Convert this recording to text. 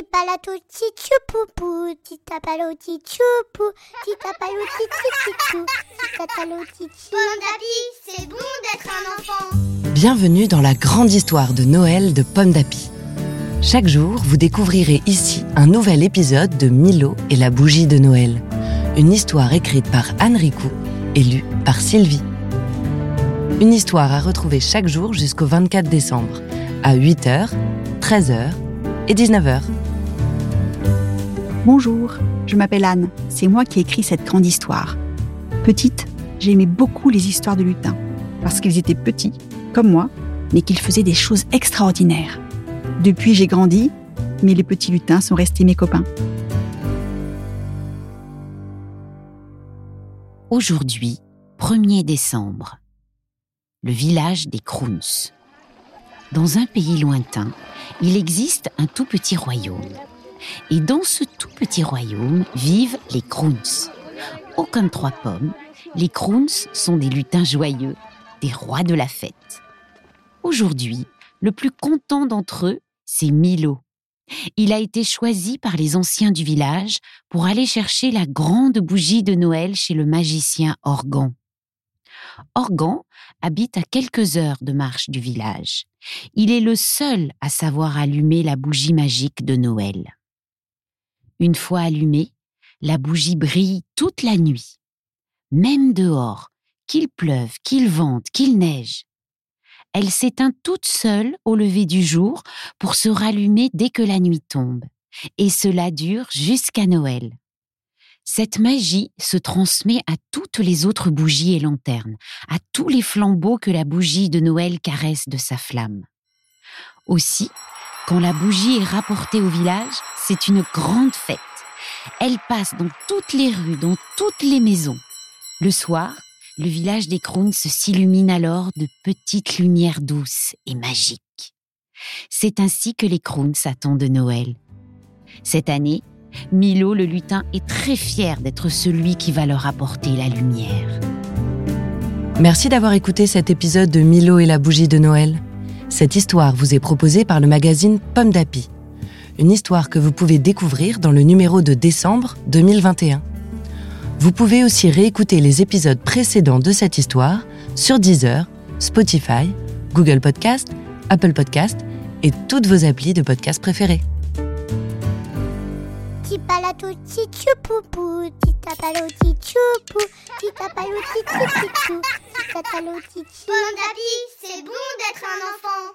palato c'est bon d'être un enfant. Bienvenue dans la grande histoire de Noël de Pomme d'Api. Chaque jour, vous découvrirez ici un nouvel épisode de Milo et la bougie de Noël. Une histoire écrite par Anne Ricou et lue par Sylvie. Une histoire à retrouver chaque jour jusqu'au 24 décembre, à 8h, 13h et 19h. Bonjour, je m'appelle Anne. C'est moi qui ai écrit cette grande histoire. Petite, j'aimais beaucoup les histoires de lutins, parce qu'ils étaient petits, comme moi, mais qu'ils faisaient des choses extraordinaires. Depuis, j'ai grandi, mais les petits lutins sont restés mes copains. Aujourd'hui, 1er décembre, le village des Crowns. Dans un pays lointain, il existe un tout petit royaume. Et dans ce tout petit royaume vivent les Crowns. Oh comme trois pommes, les Crowns sont des lutins joyeux, des rois de la fête. Aujourd'hui, le plus content d'entre eux, c'est Milo. Il a été choisi par les anciens du village pour aller chercher la grande bougie de Noël chez le magicien Organ. Organ habite à quelques heures de marche du village. Il est le seul à savoir allumer la bougie magique de Noël. Une fois allumée, la bougie brille toute la nuit, même dehors, qu'il pleuve, qu'il vente, qu'il neige. Elle s'éteint toute seule au lever du jour pour se rallumer dès que la nuit tombe, et cela dure jusqu'à Noël. Cette magie se transmet à toutes les autres bougies et lanternes, à tous les flambeaux que la bougie de Noël caresse de sa flamme. Aussi, quand la bougie est rapportée au village, c'est une grande fête. Elle passe dans toutes les rues, dans toutes les maisons. Le soir, le village des Crowns s'illumine alors de petites lumières douces et magiques. C'est ainsi que les Crowns attendent Noël. Cette année, Milo le lutin est très fier d'être celui qui va leur apporter la lumière. Merci d'avoir écouté cet épisode de Milo et la bougie de Noël. Cette histoire vous est proposée par le magazine Pomme d'Api. Une histoire que vous pouvez découvrir dans le numéro de décembre 2021. Vous pouvez aussi réécouter les épisodes précédents de cette histoire sur Deezer, Spotify, Google Podcast, Apple Podcast et toutes vos applis de podcast préférés. C'est bon d'être un enfant.